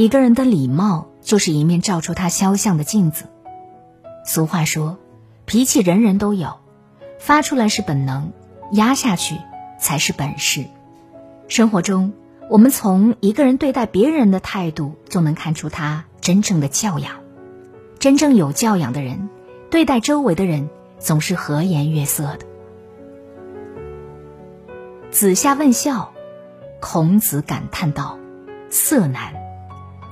一个人的礼貌就是一面照出他肖像的镜子。俗话说，脾气人人都有，发出来是本能，压下去才是本事。生活中，我们从一个人对待别人的态度就能看出他真正的教养。真正有教养的人，对待周围的人总是和颜悦色的。子夏问孝，孔子感叹道：“色难。”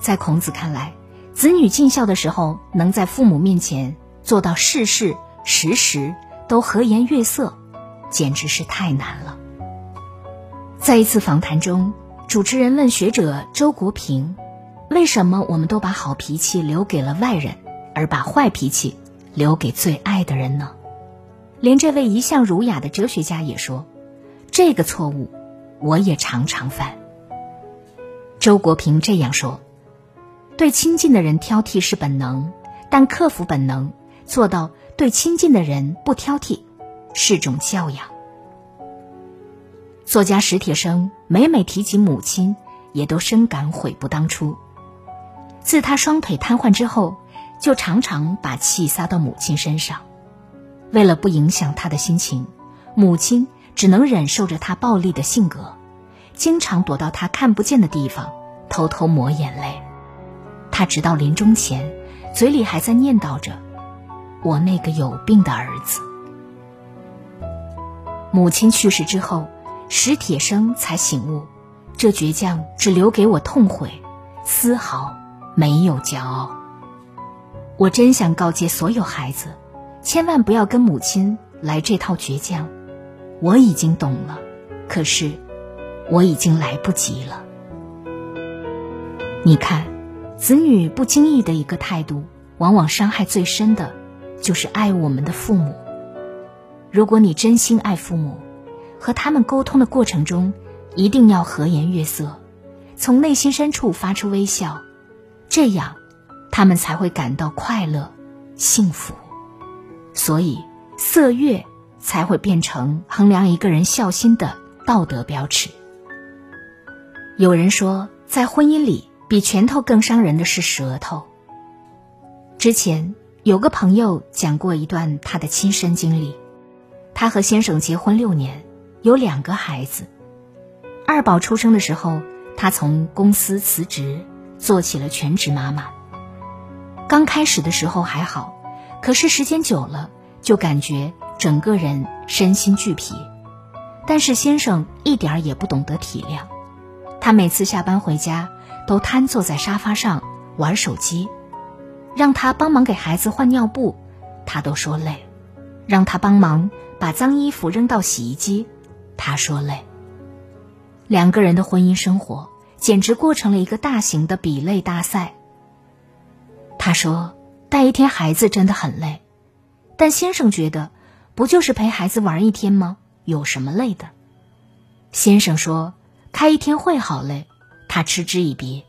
在孔子看来，子女尽孝的时候，能在父母面前做到事事时时都和颜悦色，简直是太难了。在一次访谈中，主持人问学者周国平：“为什么我们都把好脾气留给了外人，而把坏脾气留给最爱的人呢？”连这位一向儒雅的哲学家也说：“这个错误，我也常常犯。”周国平这样说。对亲近的人挑剔是本能，但克服本能，做到对亲近的人不挑剔，是种教养。作家史铁生每每提起母亲，也都深感悔不当初。自他双腿瘫痪之后，就常常把气撒到母亲身上。为了不影响他的心情，母亲只能忍受着他暴力的性格，经常躲到他看不见的地方，偷偷抹眼泪。他直到临终前，嘴里还在念叨着：“我那个有病的儿子。”母亲去世之后，史铁生才醒悟，这倔强只留给我痛悔，丝毫没有骄傲。我真想告诫所有孩子，千万不要跟母亲来这套倔强。我已经懂了，可是我已经来不及了。你看。子女不经意的一个态度，往往伤害最深的，就是爱我们的父母。如果你真心爱父母，和他们沟通的过程中，一定要和颜悦色，从内心深处发出微笑，这样，他们才会感到快乐、幸福。所以，色悦才会变成衡量一个人孝心的道德标尺。有人说，在婚姻里。比拳头更伤人的是舌头。之前有个朋友讲过一段他的亲身经历，他和先生结婚六年，有两个孩子。二宝出生的时候，他从公司辞职，做起了全职妈妈。刚开始的时候还好，可是时间久了，就感觉整个人身心俱疲。但是先生一点儿也不懂得体谅，他每次下班回家。都瘫坐在沙发上玩手机，让他帮忙给孩子换尿布，他都说累；让他帮忙把脏衣服扔到洗衣机，他说累。两个人的婚姻生活简直过成了一个大型的比累大赛。他说带一天孩子真的很累，但先生觉得不就是陪孩子玩一天吗？有什么累的？先生说开一天会好累。他嗤之以鼻：“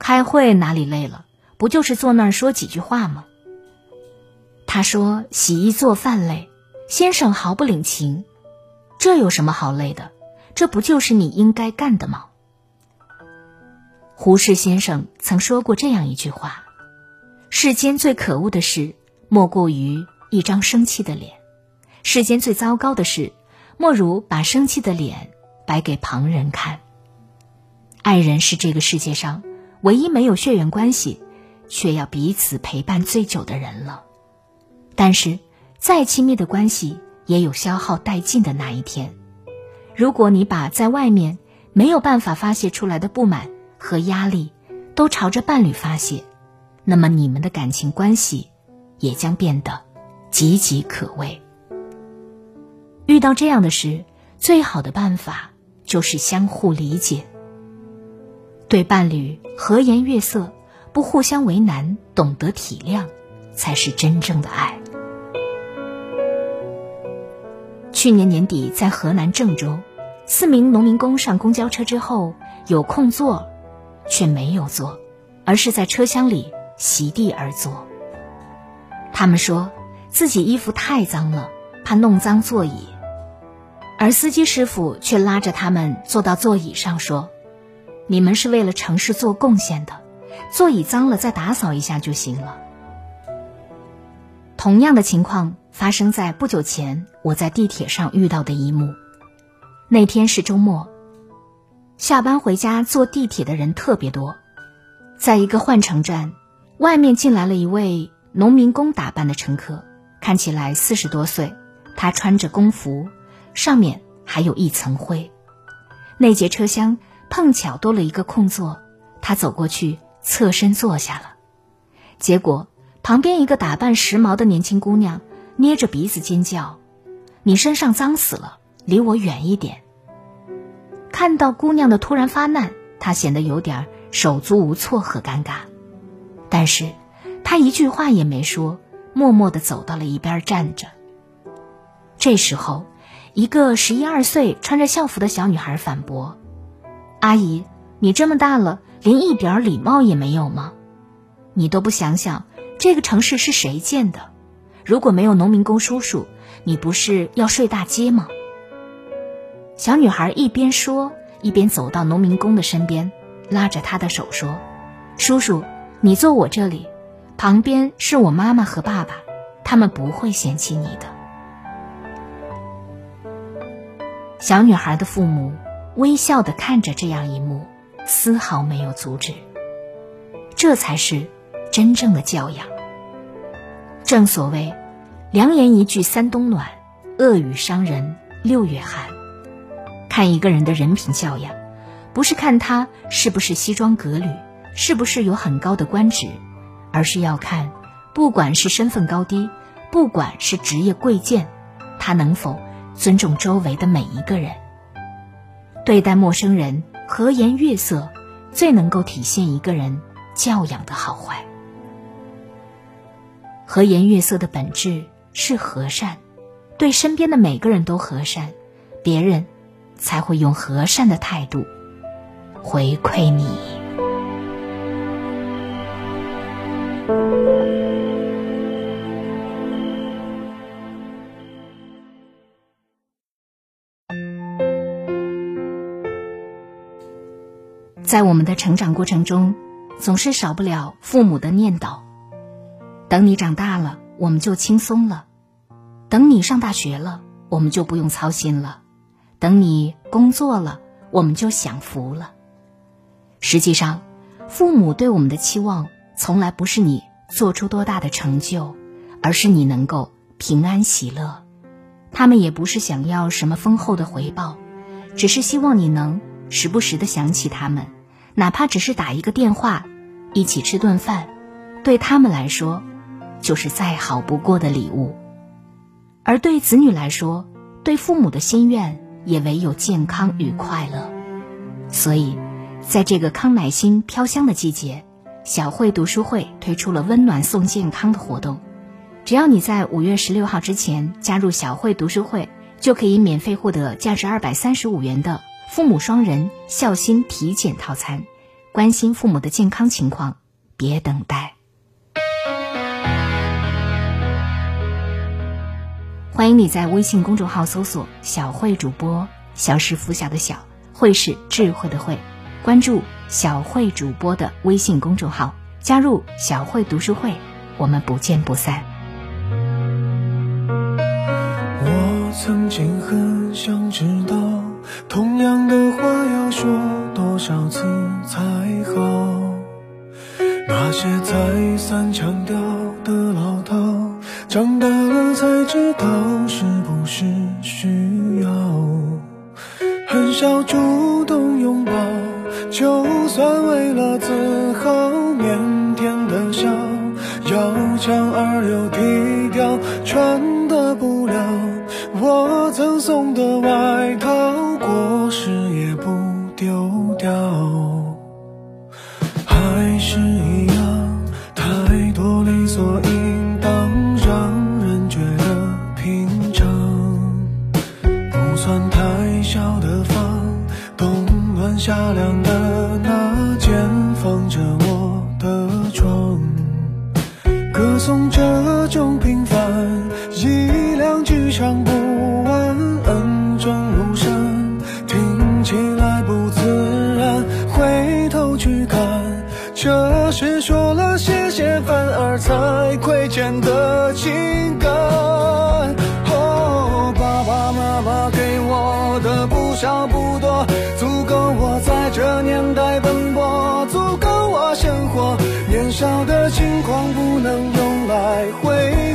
开会哪里累了？不就是坐那儿说几句话吗？”他说：“洗衣做饭累。”先生毫不领情：“这有什么好累的？这不就是你应该干的吗？”胡适先生曾说过这样一句话：“世间最可恶的事，莫过于一张生气的脸；世间最糟糕的事，莫如把生气的脸摆给旁人看。”爱人是这个世界上唯一没有血缘关系，却要彼此陪伴最久的人了。但是，再亲密的关系也有消耗殆尽的那一天。如果你把在外面没有办法发泄出来的不满和压力，都朝着伴侣发泄，那么你们的感情关系也将变得岌岌可危。遇到这样的事，最好的办法就是相互理解。对伴侣和颜悦色，不互相为难，懂得体谅，才是真正的爱。去年年底，在河南郑州，四名农民工上公交车之后有空座，却没有坐，而是在车厢里席地而坐。他们说自己衣服太脏了，怕弄脏座椅，而司机师傅却拉着他们坐到座椅上说：“你们是为了城市做贡献的，座椅脏了再打扫一下就行了。”同样的情况。发生在不久前，我在地铁上遇到的一幕。那天是周末，下班回家坐地铁的人特别多。在一个换乘站，外面进来了一位农民工打扮的乘客，看起来四十多岁。他穿着工服，上面还有一层灰。那节车厢碰巧多了一个空座，他走过去侧身坐下了。结果旁边一个打扮时髦的年轻姑娘。捏着鼻子尖叫：“你身上脏死了，离我远一点！”看到姑娘的突然发难，他显得有点手足无措和尴尬。但是，他一句话也没说，默默地走到了一边站着。这时候，一个十一二岁、穿着校服的小女孩反驳：“阿姨，你这么大了，连一点礼貌也没有吗？你都不想想，这个城市是谁建的？”如果没有农民工叔叔，你不是要睡大街吗？小女孩一边说，一边走到农民工的身边，拉着他的手说：“叔叔，你坐我这里，旁边是我妈妈和爸爸，他们不会嫌弃你的。”小女孩的父母微笑的看着这样一幕，丝毫没有阻止。这才是真正的教养。正所谓，良言一句三冬暖，恶语伤人六月寒。看一个人的人品教养，不是看他是不是西装革履，是不是有很高的官职，而是要看，不管是身份高低，不管是职业贵贱，他能否尊重周围的每一个人。对待陌生人和颜悦色，最能够体现一个人教养的好坏。和颜悦色的本质是和善，对身边的每个人都和善，别人才会用和善的态度回馈你。在我们的成长过程中，总是少不了父母的念叨。等你长大了，我们就轻松了；等你上大学了，我们就不用操心了；等你工作了，我们就享福了。实际上，父母对我们的期望，从来不是你做出多大的成就，而是你能够平安喜乐。他们也不是想要什么丰厚的回报，只是希望你能时不时的想起他们，哪怕只是打一个电话，一起吃顿饭，对他们来说。就是再好不过的礼物，而对子女来说，对父母的心愿也唯有健康与快乐。所以，在这个康乃馨飘香的季节，小慧读书会推出了温暖送健康的活动。只要你在五月十六号之前加入小慧读书会，就可以免费获得价值二百三十五元的父母双人孝心体检套餐。关心父母的健康情况，别等待。欢迎你在微信公众号搜索“小慧主播”，小是拂晓的小，慧是智慧的慧，关注小慧主播的微信公众号，加入小慧读书会，我们不见不散。同样的话要说多少次才好？那些再三强调的老套，长大送这种平凡。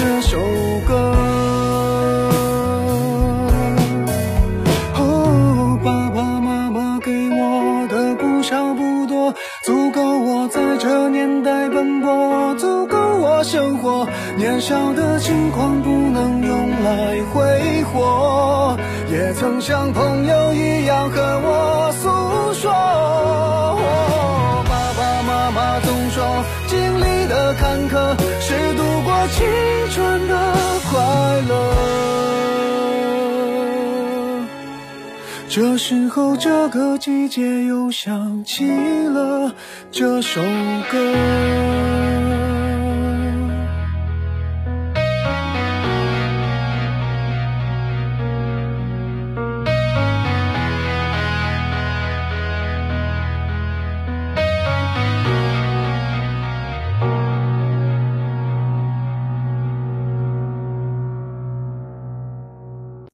这首歌。哦，爸爸妈妈给我的不少不多，足够我在这年代奔波，足够我生活。年少的轻狂不能用来挥霍，也曾像朋友一样和我诉说。爸爸妈妈总说经历的坎坷穿的快乐，这时候这个季节又想起了这首歌。